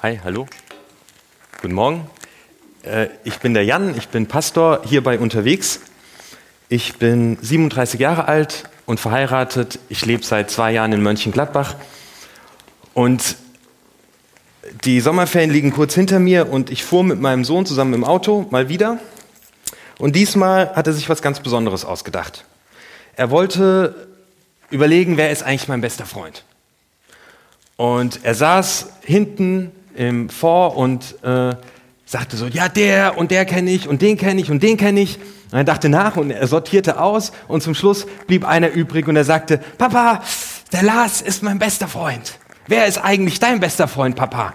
Hi, hallo. Guten Morgen. Äh, ich bin der Jan, ich bin Pastor hierbei unterwegs. Ich bin 37 Jahre alt und verheiratet. Ich lebe seit zwei Jahren in Mönchengladbach. Und die Sommerferien liegen kurz hinter mir und ich fuhr mit meinem Sohn zusammen im Auto mal wieder. Und diesmal hat er sich was ganz Besonderes ausgedacht. Er wollte überlegen, wer ist eigentlich mein bester Freund. Und er saß hinten im Vor und äh, sagte so, ja, der und der kenne ich und den kenne ich und den kenne ich. Und er dachte nach und er sortierte aus und zum Schluss blieb einer übrig und er sagte, Papa, der Lars ist mein bester Freund. Wer ist eigentlich dein bester Freund, Papa?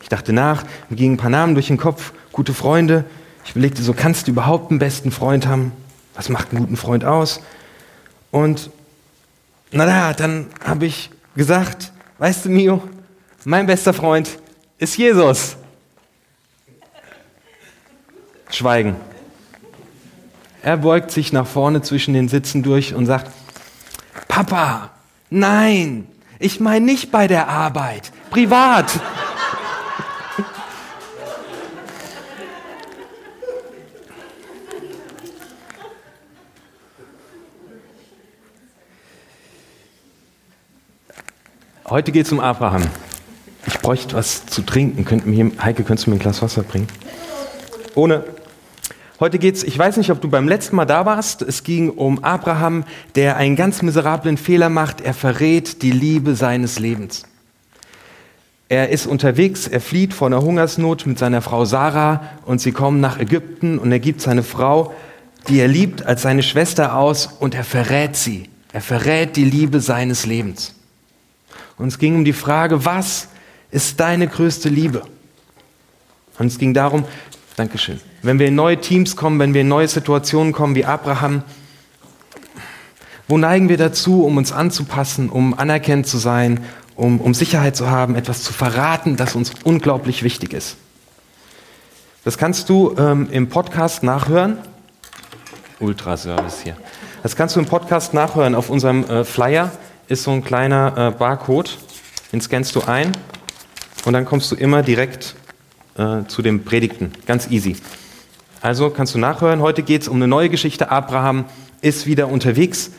Ich dachte nach, mir gingen ein paar Namen durch den Kopf, gute Freunde. Ich überlegte so, kannst du überhaupt einen besten Freund haben? Was macht einen guten Freund aus? Und naja, dann habe ich gesagt, weißt du, Mio, mein bester Freund ist Jesus. Schweigen. Er beugt sich nach vorne zwischen den Sitzen durch und sagt, Papa, nein, ich meine nicht bei der Arbeit, privat. Heute geht es um Abraham. Bräuchte was zu trinken. Könnt mir, Heike, könntest du mir ein Glas Wasser bringen? Ohne. Heute geht's, ich weiß nicht, ob du beim letzten Mal da warst. Es ging um Abraham, der einen ganz miserablen Fehler macht. Er verrät die Liebe seines Lebens. Er ist unterwegs, er flieht vor einer Hungersnot mit seiner Frau Sarah und sie kommen nach Ägypten und er gibt seine Frau, die er liebt, als seine Schwester aus und er verrät sie. Er verrät die Liebe seines Lebens. Und es ging um die Frage, was ist deine größte Liebe? Und es ging darum, Dankeschön, wenn wir in neue Teams kommen, wenn wir in neue Situationen kommen wie Abraham, wo neigen wir dazu, um uns anzupassen, um anerkannt zu sein, um, um Sicherheit zu haben, etwas zu verraten, das uns unglaublich wichtig ist? Das kannst du ähm, im Podcast nachhören. Ultraservice hier. Das kannst du im Podcast nachhören. Auf unserem äh, Flyer ist so ein kleiner äh, Barcode. Den scannst du ein und dann kommst du immer direkt äh, zu dem Predigten. Ganz easy. Also kannst du nachhören. Heute geht es um eine neue Geschichte. Abraham ist wieder unterwegs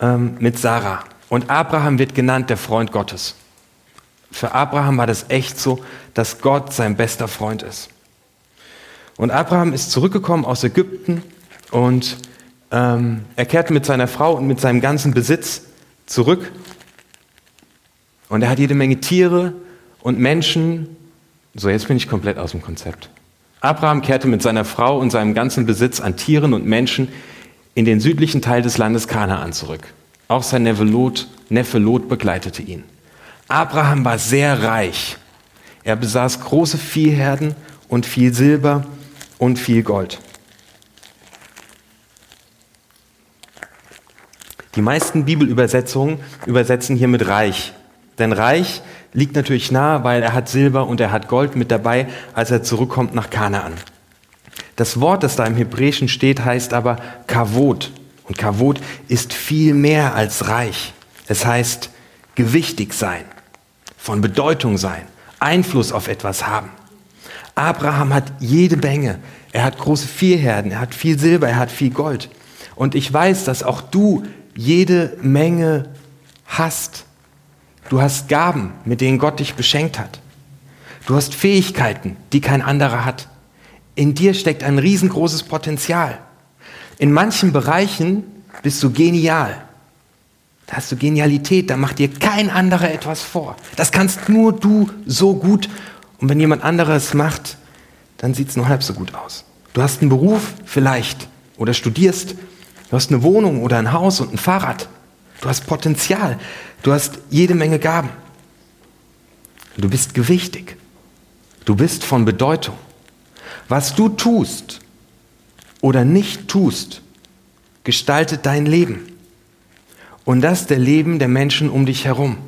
ähm, mit Sarah. Und Abraham wird genannt der Freund Gottes. Für Abraham war das echt so, dass Gott sein bester Freund ist. Und Abraham ist zurückgekommen aus Ägypten und ähm, er kehrt mit seiner Frau und mit seinem ganzen Besitz zurück. Und er hat jede Menge Tiere und Menschen. So, jetzt bin ich komplett aus dem Konzept. Abraham kehrte mit seiner Frau und seinem ganzen Besitz an Tieren und Menschen in den südlichen Teil des Landes Kanaan zurück. Auch sein Neffe Lot, Neffe Lot begleitete ihn. Abraham war sehr reich. Er besaß große Viehherden und viel Silber und viel Gold. Die meisten Bibelübersetzungen übersetzen hier mit reich. Denn reich liegt natürlich nahe, weil er hat Silber und er hat Gold mit dabei, als er zurückkommt nach Kanaan. Das Wort, das da im Hebräischen steht, heißt aber Kavod. Und Kavod ist viel mehr als reich. Es heißt gewichtig sein, von Bedeutung sein, Einfluss auf etwas haben. Abraham hat jede Menge. Er hat große Viehherden, er hat viel Silber, er hat viel Gold. Und ich weiß, dass auch du jede Menge hast. Du hast Gaben, mit denen Gott dich beschenkt hat. Du hast Fähigkeiten, die kein anderer hat. In dir steckt ein riesengroßes Potenzial. In manchen Bereichen bist du genial. Da hast du Genialität, da macht dir kein anderer etwas vor. Das kannst nur du so gut. Und wenn jemand anderes macht, dann sieht es nur halb so gut aus. Du hast einen Beruf vielleicht oder studierst Du hast eine Wohnung oder ein Haus und ein Fahrrad. Du hast Potenzial. Du hast jede Menge Gaben. Du bist gewichtig. Du bist von Bedeutung. Was du tust oder nicht tust, gestaltet dein Leben. Und das der Leben der Menschen um dich herum.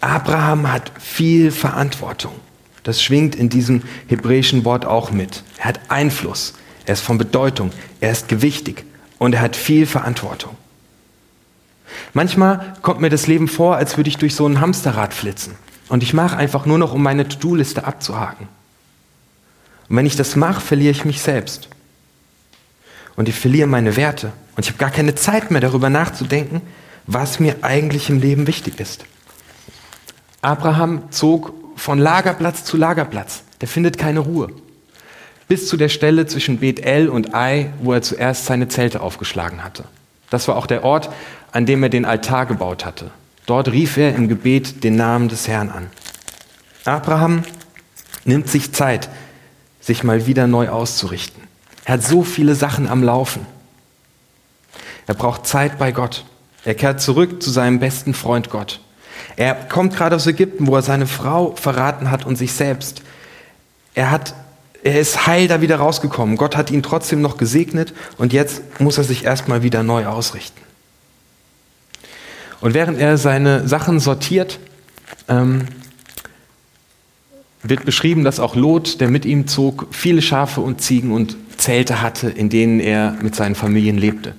Abraham hat viel Verantwortung. Das schwingt in diesem hebräischen Wort auch mit. Er hat Einfluss er ist von Bedeutung, er ist gewichtig und er hat viel Verantwortung. Manchmal kommt mir das Leben vor, als würde ich durch so ein Hamsterrad flitzen. Und ich mache einfach nur noch, um meine To-Do-Liste abzuhaken. Und wenn ich das mache, verliere ich mich selbst. Und ich verliere meine Werte. Und ich habe gar keine Zeit mehr darüber nachzudenken, was mir eigentlich im Leben wichtig ist. Abraham zog von Lagerplatz zu Lagerplatz. Der findet keine Ruhe. Bis zu der Stelle zwischen Bethel und Ai, wo er zuerst seine Zelte aufgeschlagen hatte. Das war auch der Ort, an dem er den Altar gebaut hatte. Dort rief er im Gebet den Namen des Herrn an. Abraham nimmt sich Zeit, sich mal wieder neu auszurichten. Er hat so viele Sachen am Laufen. Er braucht Zeit bei Gott. Er kehrt zurück zu seinem besten Freund Gott. Er kommt gerade aus Ägypten, wo er seine Frau verraten hat und sich selbst. Er, hat, er ist heil da wieder rausgekommen. Gott hat ihn trotzdem noch gesegnet und jetzt muss er sich erstmal wieder neu ausrichten. Und während er seine Sachen sortiert, ähm, wird beschrieben, dass auch Lot, der mit ihm zog, viele Schafe und Ziegen und Zelte hatte, in denen er mit seinen Familien lebte.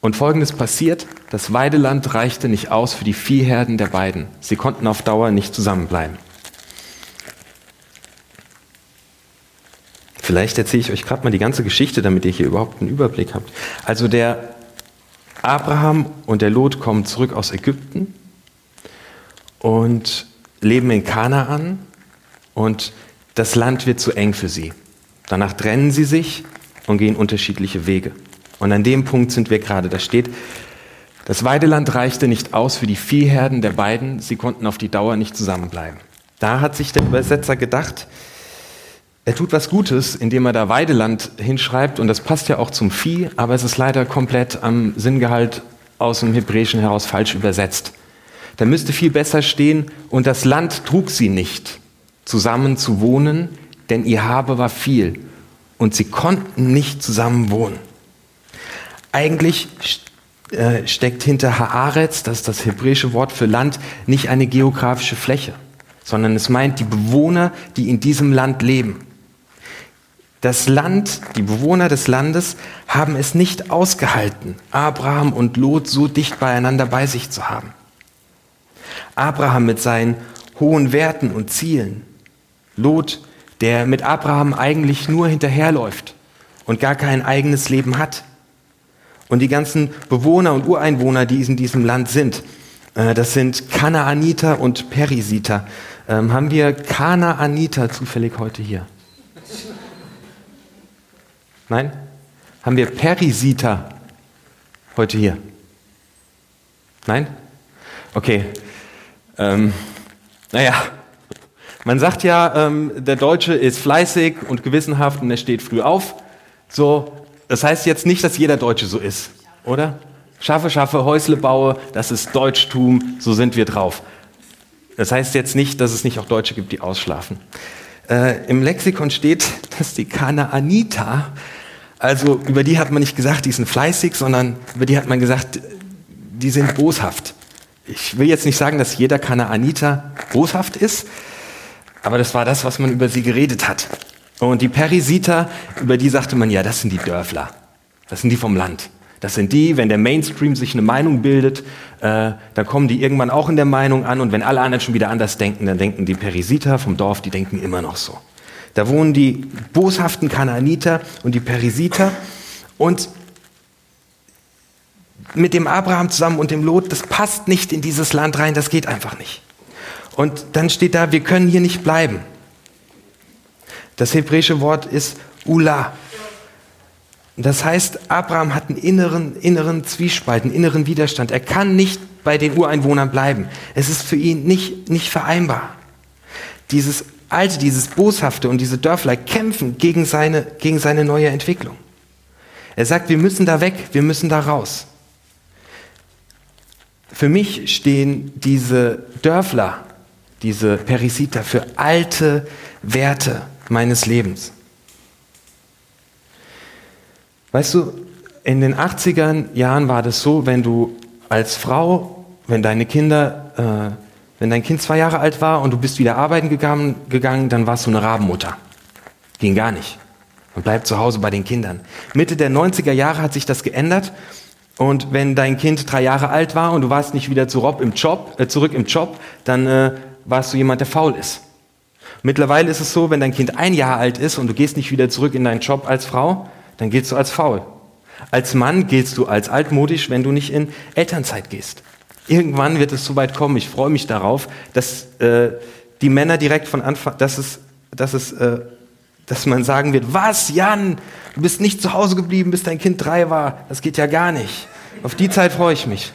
Und folgendes passiert, das Weideland reichte nicht aus für die Viehherden der beiden. Sie konnten auf Dauer nicht zusammenbleiben. Vielleicht erzähle ich euch gerade mal die ganze Geschichte, damit ihr hier überhaupt einen Überblick habt. Also der Abraham und der Lot kommen zurück aus Ägypten und leben in Kanaan und das Land wird zu eng für sie. Danach trennen sie sich und gehen unterschiedliche Wege. Und an dem Punkt sind wir gerade. Da steht, das Weideland reichte nicht aus für die Viehherden der beiden, sie konnten auf die Dauer nicht zusammenbleiben. Da hat sich der Übersetzer gedacht, er tut was Gutes, indem er da Weideland hinschreibt und das passt ja auch zum Vieh, aber es ist leider komplett am Sinngehalt aus dem Hebräischen heraus falsch übersetzt. Da müsste viel besser stehen, und das Land trug sie nicht zusammen zu wohnen, denn ihr Habe war viel und sie konnten nicht zusammen wohnen. Eigentlich äh, steckt hinter Haaretz, das ist das hebräische Wort für Land, nicht eine geografische Fläche, sondern es meint die Bewohner, die in diesem Land leben. Das Land, die Bewohner des Landes haben es nicht ausgehalten, Abraham und Lot so dicht beieinander bei sich zu haben. Abraham mit seinen hohen Werten und Zielen, Lot, der mit Abraham eigentlich nur hinterherläuft und gar kein eigenes Leben hat. Und die ganzen Bewohner und Ureinwohner, die in diesem Land sind, äh, das sind Kanaaniter und Perisiter. Ähm, haben wir Kanaaniter zufällig heute hier? Nein? Haben wir Perisiter heute hier? Nein? Okay. Ähm, naja, man sagt ja, ähm, der Deutsche ist fleißig und gewissenhaft und er steht früh auf. So, das heißt jetzt nicht, dass jeder Deutsche so ist, oder? Schaffe, schaffe, Häusle baue, das ist Deutschtum, so sind wir drauf. Das heißt jetzt nicht, dass es nicht auch Deutsche gibt, die ausschlafen. Äh, Im Lexikon steht, dass die Kanaaniter, also über die hat man nicht gesagt, die sind fleißig, sondern über die hat man gesagt, die sind boshaft. Ich will jetzt nicht sagen, dass jeder Kanaaniter boshaft ist, aber das war das, was man über sie geredet hat. Und die Perisiter, über die sagte man, ja, das sind die Dörfler. Das sind die vom Land. Das sind die, wenn der Mainstream sich eine Meinung bildet, äh, dann kommen die irgendwann auch in der Meinung an. Und wenn alle anderen schon wieder anders denken, dann denken die Perisiter vom Dorf, die denken immer noch so. Da wohnen die boshaften Kanaaniter und die Perisiter. Und mit dem Abraham zusammen und dem Lot, das passt nicht in dieses Land rein, das geht einfach nicht. Und dann steht da, wir können hier nicht bleiben. Das hebräische Wort ist Ula. Das heißt, Abraham hat einen inneren, inneren Zwiespalt, einen inneren Widerstand. Er kann nicht bei den Ureinwohnern bleiben. Es ist für ihn nicht, nicht vereinbar. Dieses Alte, dieses Boshafte und diese Dörfler kämpfen gegen seine, gegen seine neue Entwicklung. Er sagt, wir müssen da weg, wir müssen da raus. Für mich stehen diese Dörfler diese Perisita, für alte Werte meines Lebens. Weißt du, in den 80er Jahren war das so, wenn du als Frau, wenn deine Kinder, äh, wenn dein Kind zwei Jahre alt war und du bist wieder arbeiten gegangen, gegangen, dann warst du eine Rabenmutter. Ging gar nicht. Man bleibt zu Hause bei den Kindern. Mitte der 90er Jahre hat sich das geändert Und wenn dein Kind drei Jahre alt war und du warst nicht wieder zurück im Job, äh, zurück im Job dann äh, warst du jemand, der faul ist. Mittlerweile ist es so, wenn dein Kind ein Jahr alt ist und du gehst nicht wieder zurück in deinen Job als Frau, dann giltst du als faul. Als Mann giltst du als altmodisch, wenn du nicht in Elternzeit gehst. Irgendwann wird es so weit kommen, ich freue mich darauf, dass äh, die Männer direkt von Anfang, dass es, dass es, äh, dass man sagen wird, was, Jan, du bist nicht zu Hause geblieben, bis dein Kind drei war, das geht ja gar nicht. Auf die Zeit freue ich mich.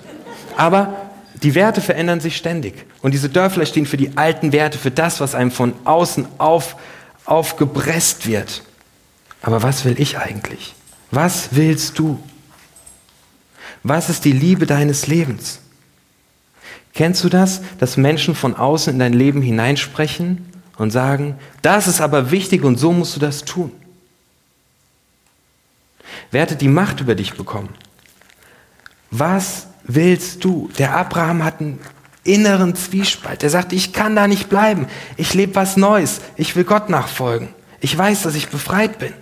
Aber die Werte verändern sich ständig. Und diese Dörfler stehen für die alten Werte, für das, was einem von außen auf, aufgepresst wird. Aber was will ich eigentlich? Was willst du? Was ist die Liebe deines Lebens? Kennst du das, dass Menschen von außen in dein Leben hineinsprechen und sagen, das ist aber wichtig und so musst du das tun? Wer hatte die Macht über dich bekommen? Was willst du? Der Abraham hat einen inneren Zwiespalt. Er sagt, ich kann da nicht bleiben. Ich lebe was Neues. Ich will Gott nachfolgen. Ich weiß, dass ich befreit bin.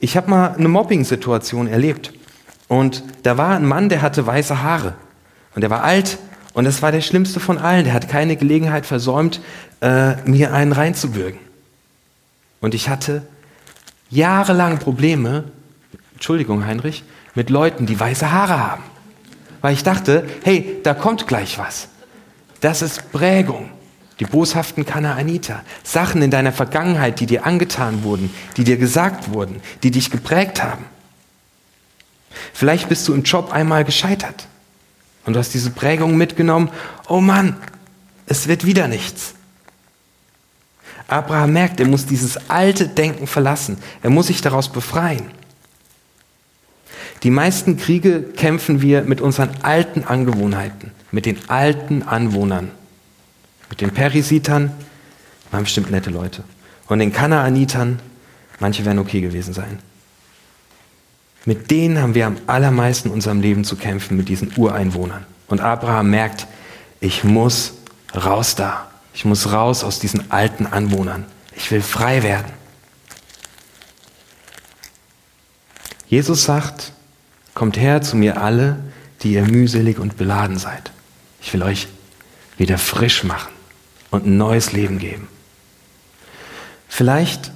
Ich habe mal eine Mobbing-Situation erlebt. Und da war ein Mann, der hatte weiße Haare. Und der war alt. Und das war der schlimmste von allen. Der hat keine Gelegenheit versäumt, äh, mir einen reinzubürgen. Und ich hatte jahrelang Probleme, Entschuldigung Heinrich, mit Leuten, die weiße Haare haben. Weil ich dachte, hey, da kommt gleich was. Das ist Prägung die boshaften Kanaaniter, Sachen in deiner Vergangenheit, die dir angetan wurden, die dir gesagt wurden, die dich geprägt haben. Vielleicht bist du im Job einmal gescheitert und du hast diese Prägung mitgenommen, oh Mann, es wird wieder nichts. Abraham merkt, er muss dieses alte Denken verlassen, er muss sich daraus befreien. Die meisten Kriege kämpfen wir mit unseren alten Angewohnheiten, mit den alten Anwohnern mit den Perisitern waren bestimmt nette Leute. Und den Kanaanitern, manche werden okay gewesen sein. Mit denen haben wir am allermeisten in unserem Leben zu kämpfen, mit diesen Ureinwohnern. Und Abraham merkt, ich muss raus da. Ich muss raus aus diesen alten Anwohnern. Ich will frei werden. Jesus sagt, kommt her zu mir alle, die ihr mühselig und beladen seid. Ich will euch wieder frisch machen und ein neues Leben geben. Vielleicht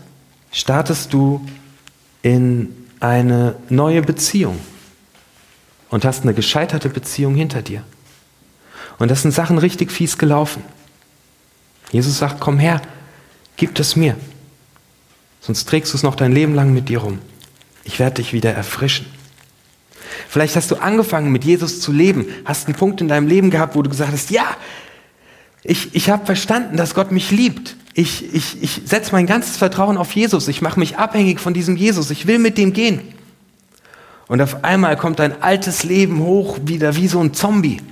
startest du in eine neue Beziehung und hast eine gescheiterte Beziehung hinter dir. Und das sind Sachen richtig fies gelaufen. Jesus sagt, komm her, gib es mir. Sonst trägst du es noch dein Leben lang mit dir rum. Ich werde dich wieder erfrischen. Vielleicht hast du angefangen mit Jesus zu leben, hast einen Punkt in deinem Leben gehabt, wo du gesagt hast, ja, ich, ich habe verstanden, dass Gott mich liebt. Ich, ich, ich setze mein ganzes Vertrauen auf Jesus. Ich mache mich abhängig von diesem Jesus. Ich will mit dem gehen. Und auf einmal kommt dein altes Leben hoch, wieder wie so ein Zombie.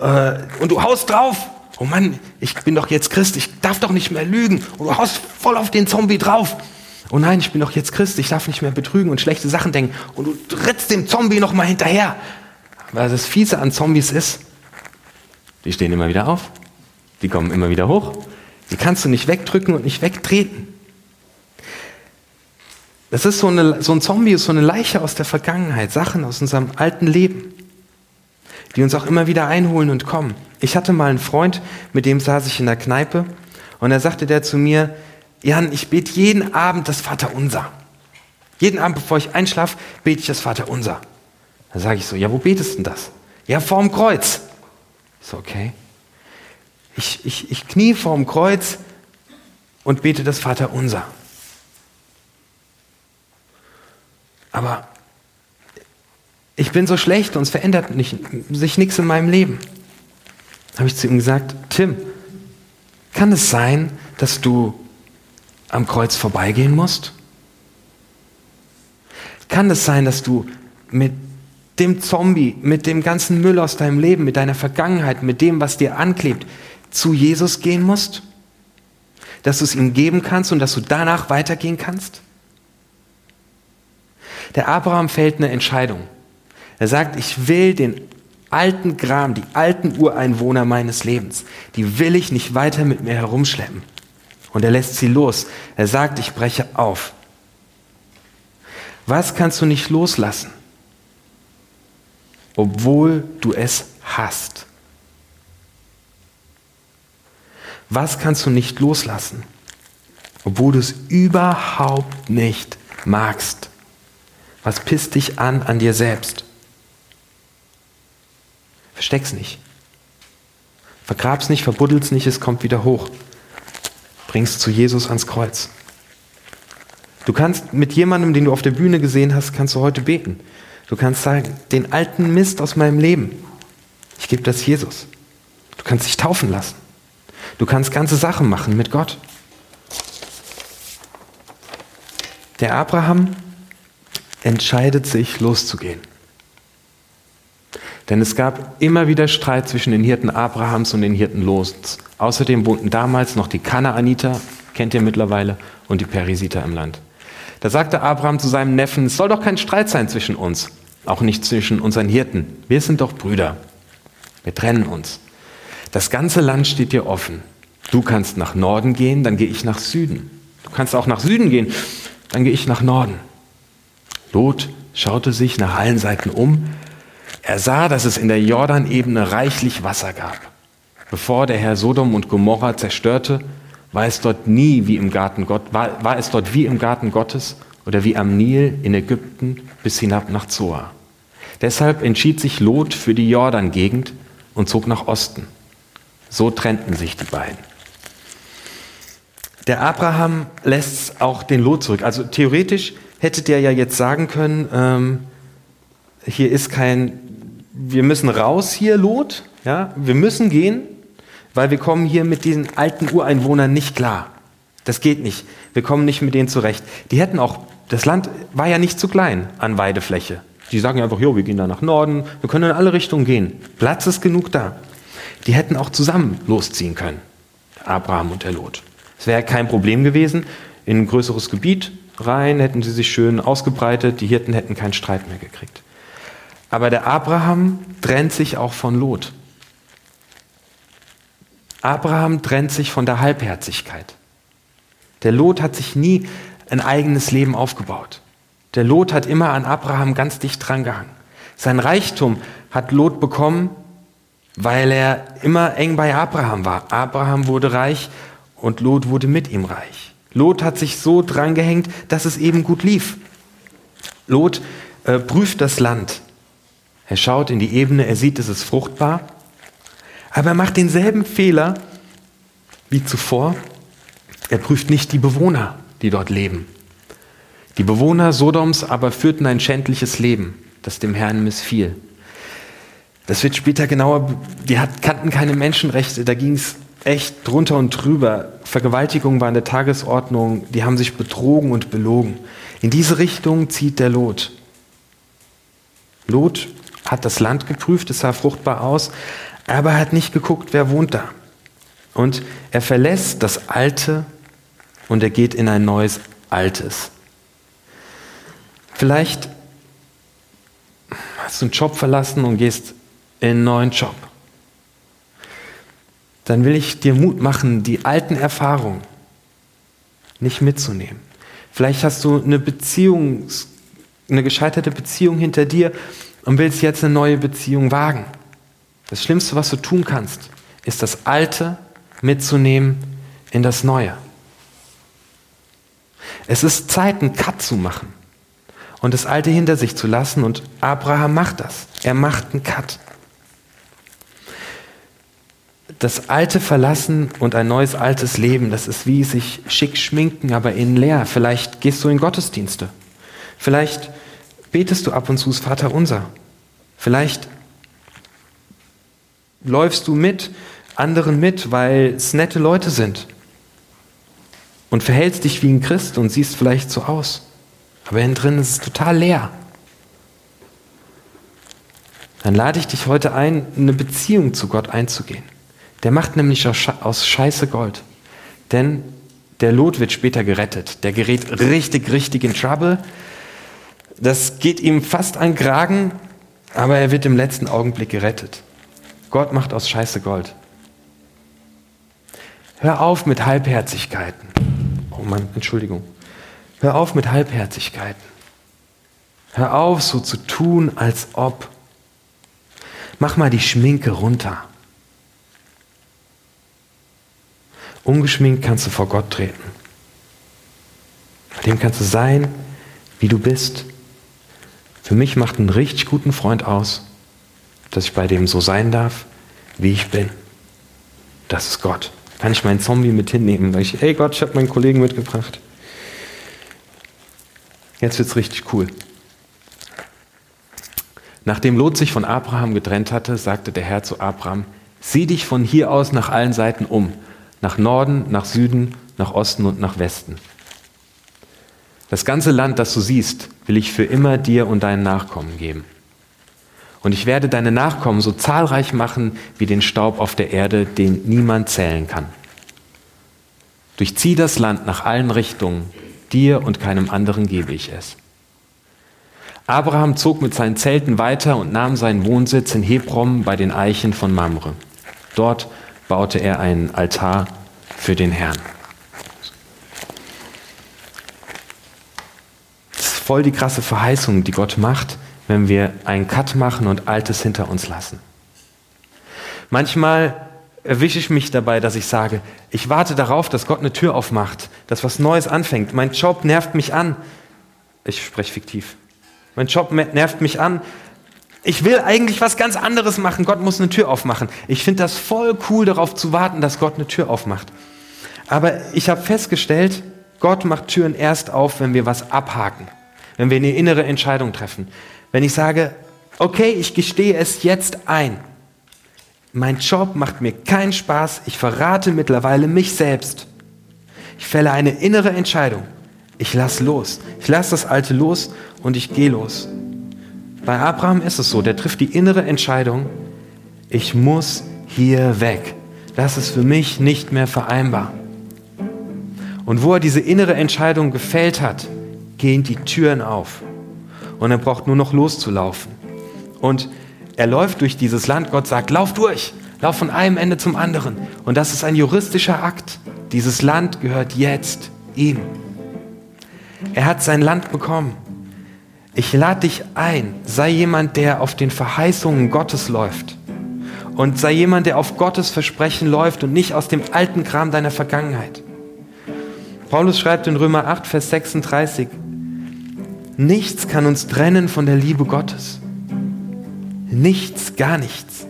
Äh, und du haust drauf. Oh Mann, ich bin doch jetzt Christ, ich darf doch nicht mehr lügen. Und du haust voll auf den Zombie drauf. Oh nein, ich bin doch jetzt Christ, ich darf nicht mehr betrügen und schlechte Sachen denken. Und du trittst dem Zombie noch mal hinterher. Weil das Fiese an Zombies ist, die stehen immer wieder auf. Die kommen immer wieder hoch. Die kannst du nicht wegdrücken und nicht wegtreten. Das ist so, eine, so ein Zombie, so eine Leiche aus der Vergangenheit, Sachen aus unserem alten Leben, die uns auch immer wieder einholen und kommen. Ich hatte mal einen Freund, mit dem saß ich in der Kneipe und da sagte der zu mir, Jan, ich bete jeden Abend das Vaterunser. Jeden Abend, bevor ich einschlafe, bete ich das Vaterunser. Da sage ich so, ja, wo betest du denn das? Ja, vorm Kreuz. Ist okay. Ich, ich, ich knie vorm Kreuz und bete das Vaterunser. Aber ich bin so schlecht und es verändert nicht, sich nichts in meinem Leben. Habe ich zu ihm gesagt, Tim, kann es sein, dass du am Kreuz vorbeigehen musst? Kann es sein, dass du mit dem Zombie, mit dem ganzen Müll aus deinem Leben, mit deiner Vergangenheit, mit dem, was dir anklebt, zu Jesus gehen musst? Dass du es ihm geben kannst und dass du danach weitergehen kannst? Der Abraham fällt eine Entscheidung. Er sagt, ich will den alten Gram, die alten Ureinwohner meines Lebens, die will ich nicht weiter mit mir herumschleppen. Und er lässt sie los. Er sagt, ich breche auf. Was kannst du nicht loslassen, obwohl du es hast? Was kannst du nicht loslassen, obwohl du es überhaupt nicht magst? Was pisst dich an an dir selbst? Versteck's nicht. Vergrab's nicht, verbuddel's nicht, es kommt wieder hoch. Bring's zu Jesus ans Kreuz. Du kannst mit jemandem, den du auf der Bühne gesehen hast, kannst du heute beten. Du kannst sagen, den alten Mist aus meinem Leben, ich gebe das Jesus. Du kannst dich taufen lassen. Du kannst ganze Sachen machen mit Gott. Der Abraham entscheidet sich loszugehen. Denn es gab immer wieder Streit zwischen den Hirten Abrahams und den Hirten Lots. Außerdem wohnten damals noch die Kanaaniter, kennt ihr mittlerweile, und die Perisiter im Land. Da sagte Abraham zu seinem Neffen, es soll doch kein Streit sein zwischen uns, auch nicht zwischen unseren Hirten. Wir sind doch Brüder. Wir trennen uns. Das ganze Land steht dir offen. Du kannst nach Norden gehen, dann gehe ich nach Süden. Du kannst auch nach Süden gehen, dann gehe ich nach Norden. Lot schaute sich nach allen Seiten um. Er sah, dass es in der Jordanebene reichlich Wasser gab. Bevor der Herr Sodom und Gomorra zerstörte, war es dort nie wie im Garten Gott, war, war es dort wie im Garten Gottes oder wie am Nil in Ägypten bis hinab nach Zoar. Deshalb entschied sich Lot für die Jordan-Gegend und zog nach Osten. So trennten sich die beiden. Der Abraham lässt auch den Lot zurück. Also theoretisch hätte der ja jetzt sagen können, ähm, hier ist kein, wir müssen raus hier, Lot, ja, wir müssen gehen, weil wir kommen hier mit diesen alten Ureinwohnern nicht klar. Das geht nicht. Wir kommen nicht mit denen zurecht. Die hätten auch, das Land war ja nicht zu klein an Weidefläche. Die sagen einfach, jo, wir gehen da nach Norden, wir können in alle Richtungen gehen. Platz ist genug da. Die hätten auch zusammen losziehen können, Abraham und der Lot. Es wäre kein Problem gewesen, in ein größeres Gebiet rein, hätten sie sich schön ausgebreitet, die Hirten hätten keinen Streit mehr gekriegt. Aber der Abraham trennt sich auch von Lot. Abraham trennt sich von der Halbherzigkeit. Der Lot hat sich nie ein eigenes Leben aufgebaut. Der Lot hat immer an Abraham ganz dicht drangehangen. Sein Reichtum hat Lot bekommen, weil er immer eng bei Abraham war. Abraham wurde reich und Lot wurde mit ihm reich. Lot hat sich so drangehängt, dass es eben gut lief. Lot äh, prüft das Land. Er schaut in die Ebene, er sieht, es ist fruchtbar aber er macht denselben Fehler wie zuvor. Er prüft nicht die Bewohner, die dort leben. Die Bewohner Sodoms aber führten ein schändliches Leben, das dem Herrn missfiel. Das wird später genauer, die kannten keine Menschenrechte, da ging es echt drunter und drüber. Vergewaltigung war in der Tagesordnung, die haben sich betrogen und belogen. In diese Richtung zieht der Lot. Lot hat das Land geprüft, es sah fruchtbar aus, aber er hat nicht geguckt, wer wohnt da. Und er verlässt das Alte und er geht in ein neues Altes. Vielleicht hast du einen Job verlassen und gehst in einen neuen Job. Dann will ich dir Mut machen, die alten Erfahrungen nicht mitzunehmen. Vielleicht hast du eine Beziehung, eine gescheiterte Beziehung hinter dir und willst jetzt eine neue Beziehung wagen. Das Schlimmste, was du tun kannst, ist das Alte mitzunehmen in das Neue. Es ist Zeit, einen Cut zu machen und das Alte hinter sich zu lassen. Und Abraham macht das. Er macht einen Cut. Das Alte verlassen und ein neues altes Leben, das ist wie sich schick schminken, aber innen leer. Vielleicht gehst du in Gottesdienste. Vielleicht betest du ab und zu das Vaterunser. Vielleicht läufst du mit anderen mit, weil es nette Leute sind. Und verhältst dich wie ein Christ und siehst vielleicht so aus. Aber innen drin ist es total leer. Dann lade ich dich heute ein, eine Beziehung zu Gott einzugehen. Der macht nämlich aus Scheiße Gold. Denn der Lot wird später gerettet. Der gerät richtig, richtig in Trouble. Das geht ihm fast an Kragen, aber er wird im letzten Augenblick gerettet. Gott macht aus Scheiße Gold. Hör auf mit Halbherzigkeiten. Oh Mann, Entschuldigung. Hör auf mit Halbherzigkeiten. Hör auf, so zu tun, als ob. Mach mal die Schminke runter. Ungeschminkt kannst du vor Gott treten. Dem kannst du sein, wie du bist. Für mich macht einen richtig guten Freund aus, dass ich bei dem so sein darf, wie ich bin. Das ist Gott. Kann ich meinen Zombie mit hinnehmen, weil ich, hey Gott, ich habe meinen Kollegen mitgebracht. Jetzt wird es richtig cool. Nachdem Lot sich von Abraham getrennt hatte, sagte der Herr zu Abraham, sieh dich von hier aus nach allen Seiten um, nach Norden, nach Süden, nach Osten und nach Westen. Das ganze Land, das du siehst, will ich für immer dir und deinen Nachkommen geben. Und ich werde deine Nachkommen so zahlreich machen wie den Staub auf der Erde, den niemand zählen kann. Durchzieh das Land nach allen Richtungen, dir und keinem anderen gebe ich es. Abraham zog mit seinen Zelten weiter und nahm seinen Wohnsitz in Hebron bei den Eichen von Mamre. Dort baute er einen Altar für den Herrn. Das ist voll die krasse Verheißung, die Gott macht, wenn wir einen Cut machen und Altes hinter uns lassen. Manchmal erwische ich mich dabei, dass ich sage, ich warte darauf, dass Gott eine Tür aufmacht, dass was Neues anfängt. Mein Job nervt mich an. Ich spreche fiktiv. Mein Job nervt mich an. Ich will eigentlich was ganz anderes machen. Gott muss eine Tür aufmachen. Ich finde das voll cool, darauf zu warten, dass Gott eine Tür aufmacht. Aber ich habe festgestellt, Gott macht Türen erst auf, wenn wir was abhaken, wenn wir eine innere Entscheidung treffen. Wenn ich sage, okay, ich gestehe es jetzt ein. Mein Job macht mir keinen Spaß. Ich verrate mittlerweile mich selbst. Ich fälle eine innere Entscheidung. Ich lass los. Ich lasse das Alte los und ich gehe los. Bei Abraham ist es so, der trifft die innere Entscheidung, ich muss hier weg. Das ist für mich nicht mehr vereinbar. Und wo er diese innere Entscheidung gefällt hat, gehen die Türen auf. Und er braucht nur noch loszulaufen. Und er läuft durch dieses Land. Gott sagt, lauf durch, lauf von einem Ende zum anderen. Und das ist ein juristischer Akt. Dieses Land gehört jetzt ihm. Er hat sein Land bekommen. Ich lade dich ein, sei jemand, der auf den Verheißungen Gottes läuft. Und sei jemand, der auf Gottes Versprechen läuft und nicht aus dem alten Kram deiner Vergangenheit. Paulus schreibt in Römer 8, Vers 36, nichts kann uns trennen von der Liebe Gottes. Nichts, gar nichts.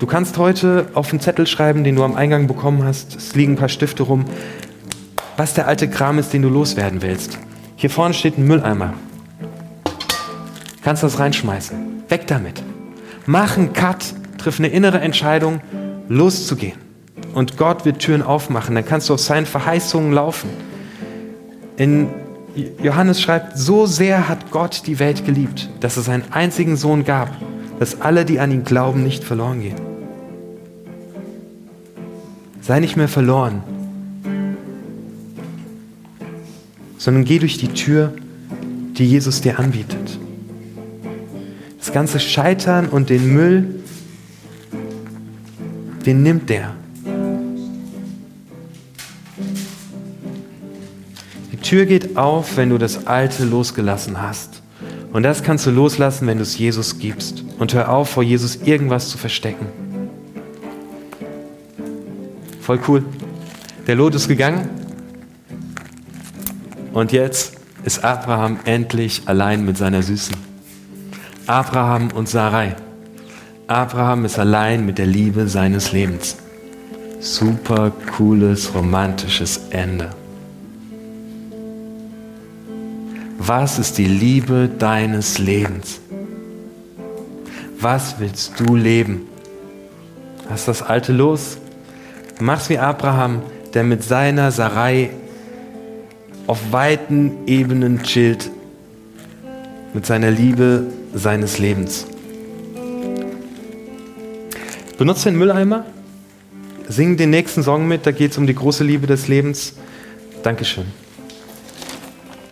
Du kannst heute auf einen Zettel schreiben, den du am Eingang bekommen hast. Es liegen ein paar Stifte rum was der alte Kram ist, den du loswerden willst. Hier vorne steht ein Mülleimer. Kannst das reinschmeißen. Weg damit. Mach einen Cut, triff eine innere Entscheidung, loszugehen. Und Gott wird Türen aufmachen. Dann kannst du auf seinen Verheißungen laufen. In Johannes schreibt, so sehr hat Gott die Welt geliebt, dass es einen einzigen Sohn gab, dass alle, die an ihn glauben, nicht verloren gehen. Sei nicht mehr verloren, sondern geh durch die Tür, die Jesus dir anbietet. Das ganze Scheitern und den Müll, den nimmt der. Die Tür geht auf, wenn du das Alte losgelassen hast. Und das kannst du loslassen, wenn du es Jesus gibst. Und hör auf, vor Jesus irgendwas zu verstecken. Voll cool. Der Lot ist gegangen, und jetzt ist Abraham endlich allein mit seiner Süßen. Abraham und Sarai. Abraham ist allein mit der Liebe seines Lebens. Super cooles, romantisches Ende. Was ist die Liebe deines Lebens? Was willst du leben? Lass das Alte los. Mach's wie Abraham, der mit seiner Sarai auf weiten Ebenen chillt mit seiner Liebe seines Lebens. Benutze den Mülleimer, sing den nächsten Song mit, da geht es um die große Liebe des Lebens. Dankeschön.